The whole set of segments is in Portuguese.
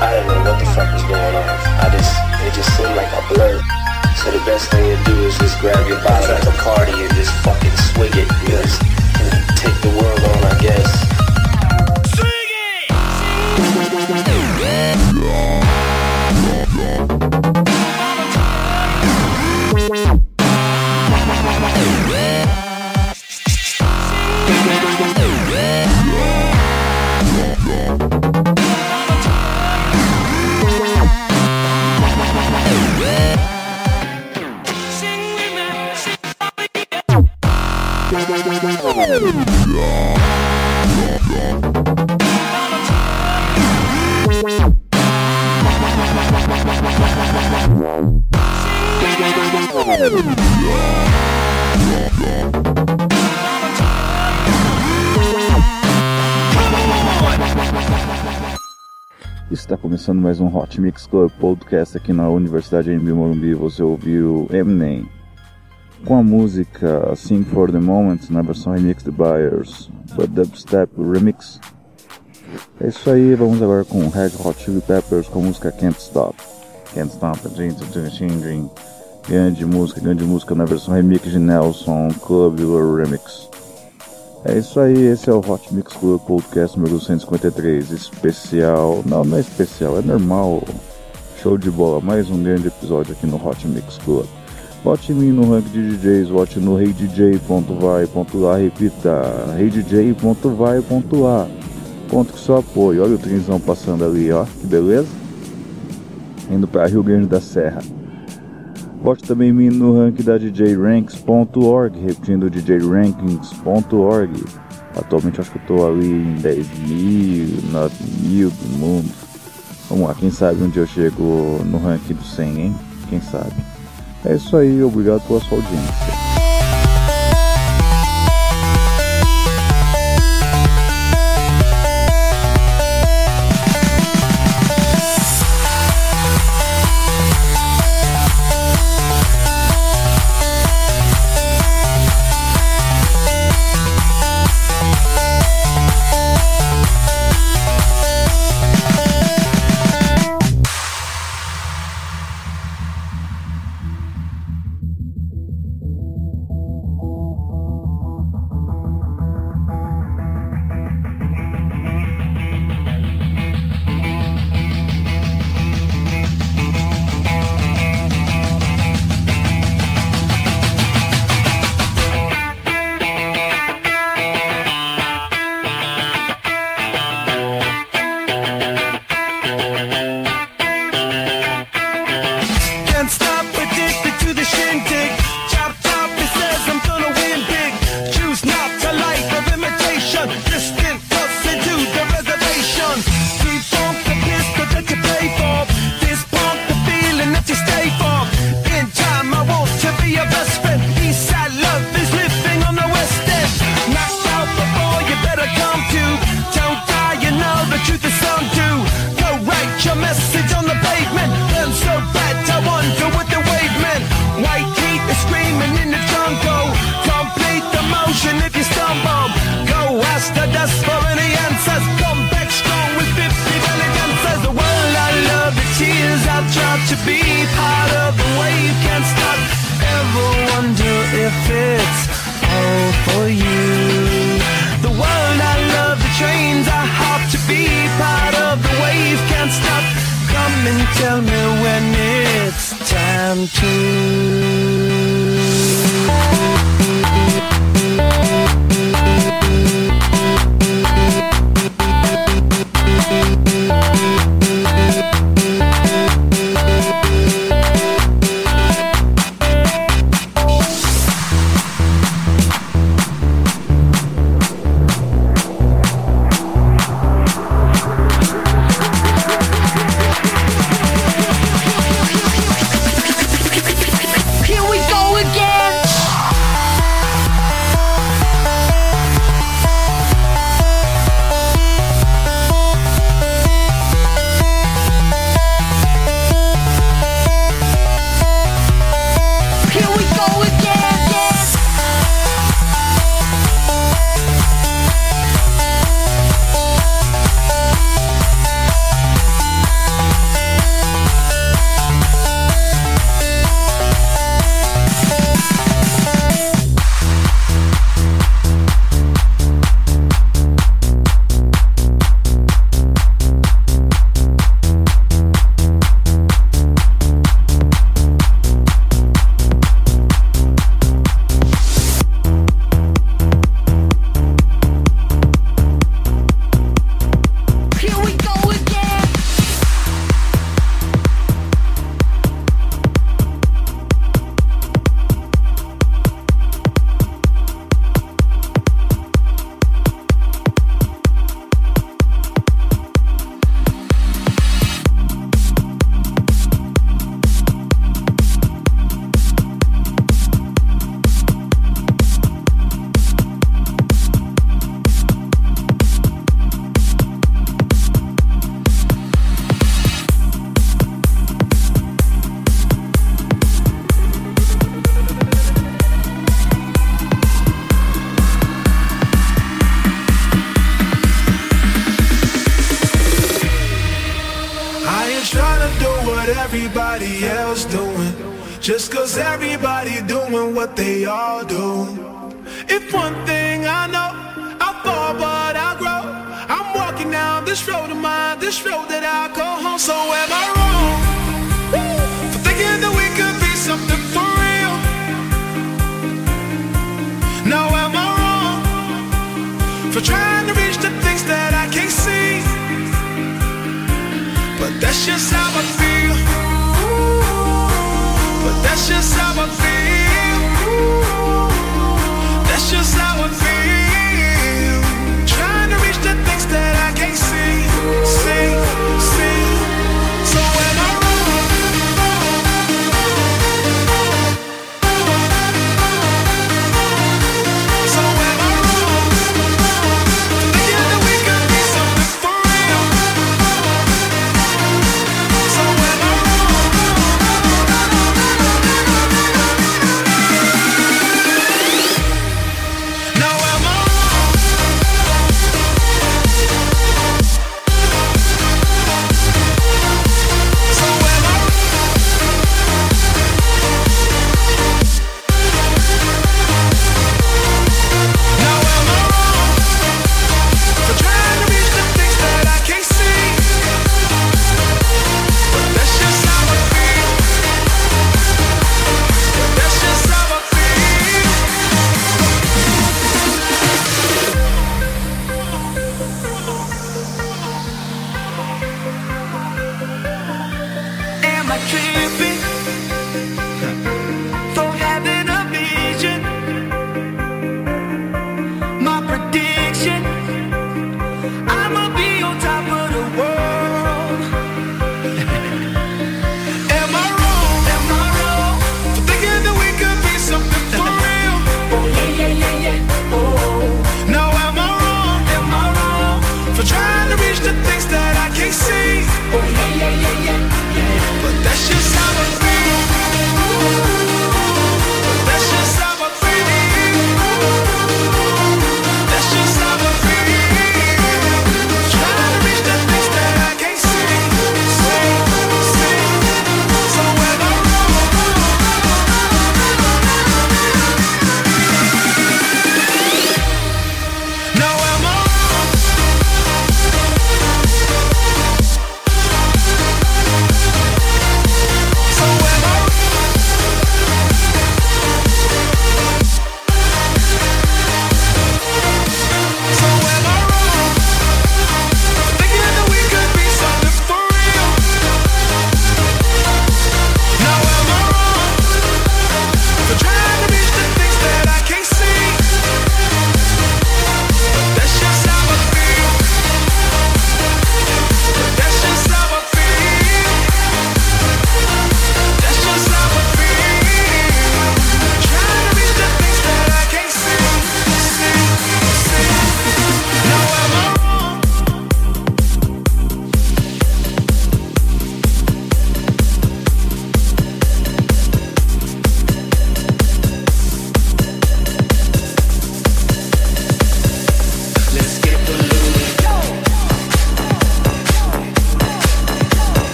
I didn't know what the fuck was going on. I just, it just seemed like a blur. So the best thing to do is just grab your bottle at the party and just fucking swing it. Yes. Começando mais um Hot Mix Club Podcast aqui na Universidade de Morumbi. Você ouviu Eminem com a música Sing for the Moment na versão remix de Byers, The Dubstep Remix. É isso aí, vamos agora com Red Hot Chili Peppers com a música Can't Stop. Can't Stop, grande música, grande música na versão remix de Nelson Club Remix. É isso aí, esse é o Hot Mix Club Podcast número 153, especial, não, não é especial, é normal, show de bola, mais um grande episódio aqui no Hot Mix Club. Vote em mim no rank de DJs, vote no reidj.vai.lá, repita, reidj.vai.lá. Conto com seu apoio, olha o trinzão passando ali, ó, que beleza? Indo para Rio Grande da Serra. Vote também mim no ranking da djranks.org, repetindo djrankings.org. Atualmente acho que eu tô ali em 10 mil, 9 mil do mundo. Vamos lá, quem sabe um dia eu chego no ranking do 100, hein? Quem sabe? É isso aí, obrigado pela sua audiência.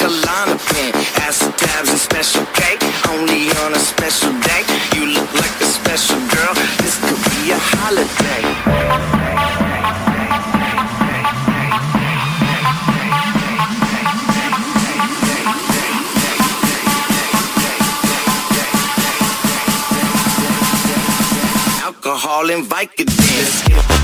like a liner pin. Acid tabs and special cake, only on a special day. You look like a special girl, this could be a holiday. alcohol and Vicodin.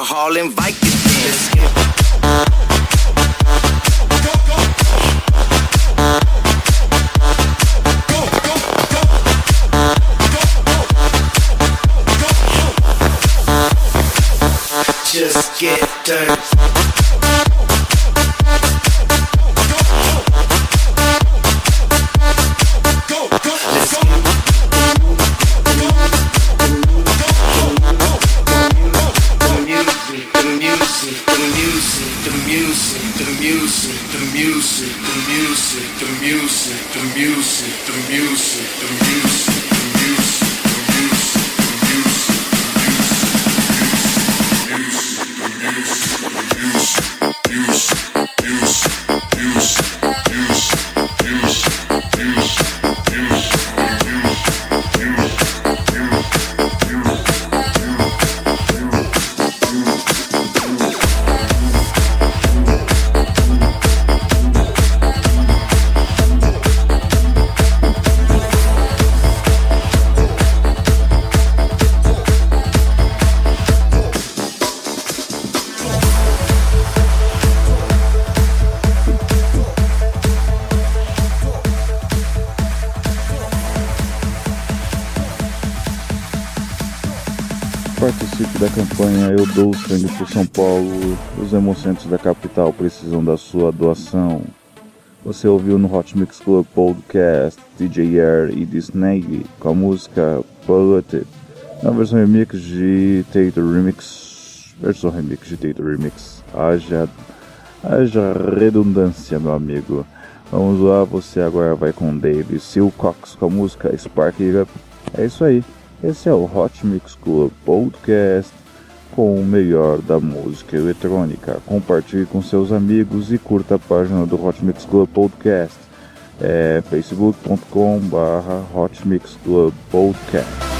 the Harlem Just get dirty. Dou sangue por São Paulo, os hemocentros da capital precisam da sua doação. Você ouviu no Hot Mix Club Podcast DJ Air e Disney com a música Polluted, na versão remix de Tater Remix. Versão remix de Tater Remix. Haja, haja redundância, meu amigo. Vamos lá, você agora vai com Dave Silcox com a música Spark Up. É isso aí. Esse é o Hot Mix Club Podcast com o melhor da música eletrônica. Compartilhe com seus amigos e curta a página do Hot Mix Club Podcast. É facebook.com/barra Hot Mix Club Podcast.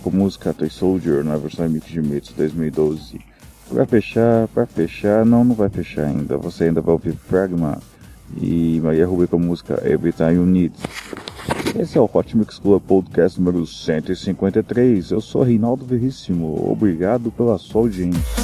Com música Toy Soldier na versão Mix de Mix 2012. Vai fechar, vai fechar, não, não vai fechar ainda. Você ainda vai ouvir Fragma e Maria Rubio com a música Every Time You Need. Esse é o Hot Mix Club Podcast número 153. Eu sou Reinaldo Veríssimo. Obrigado pela sua audiência.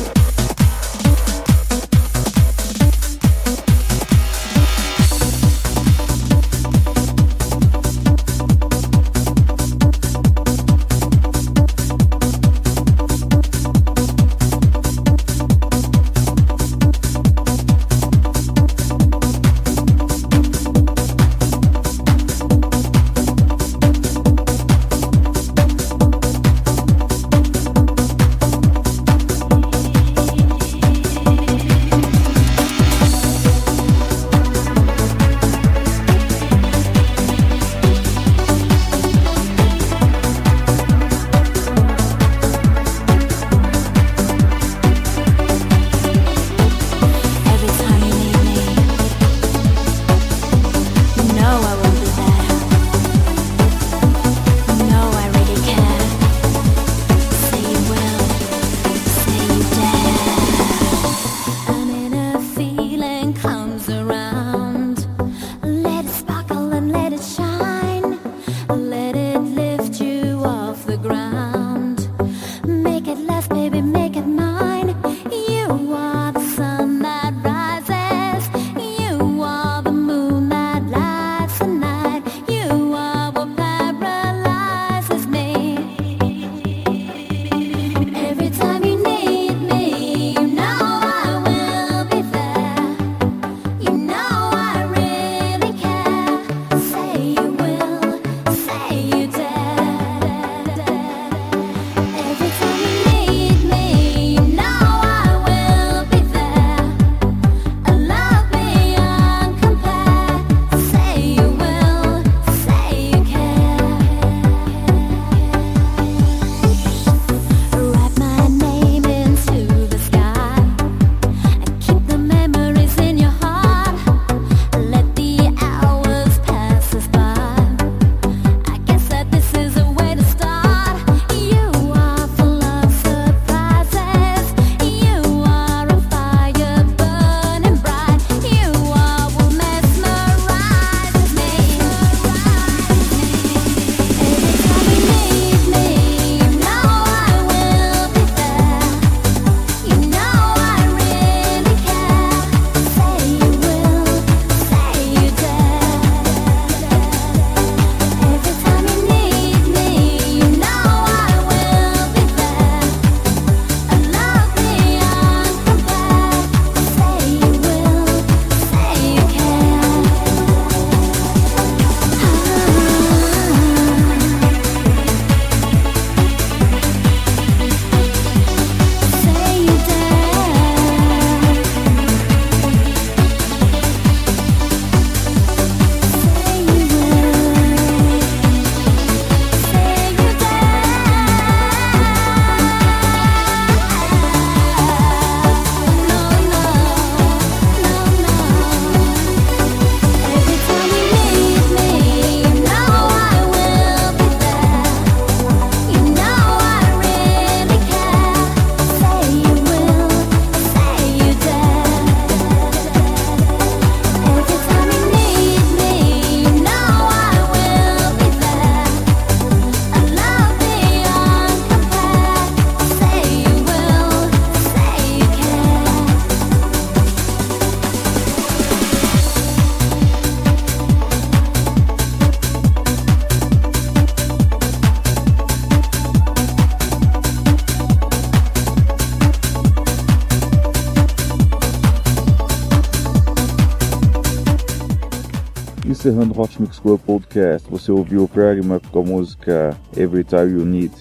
Encerrando o Hot Mix Club Podcast, você ouviu o Pragma com a música Every Time You Need.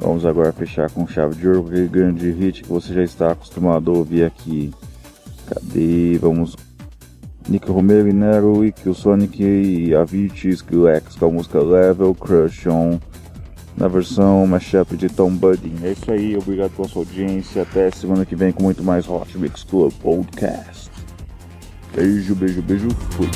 Vamos agora fechar com chave de ouro aquele grande hit que você já está acostumado a ouvir aqui. Cadê? Vamos. Nick Romero e Nero, e o Sonic e Avicii Skrillex com a música Level Crush On na versão mashup de Tom Budding. É isso aí, obrigado pela sua audiência. Até semana que vem com muito mais Hot Mix Club Podcast. Beijo, beijo, beijo. Fui.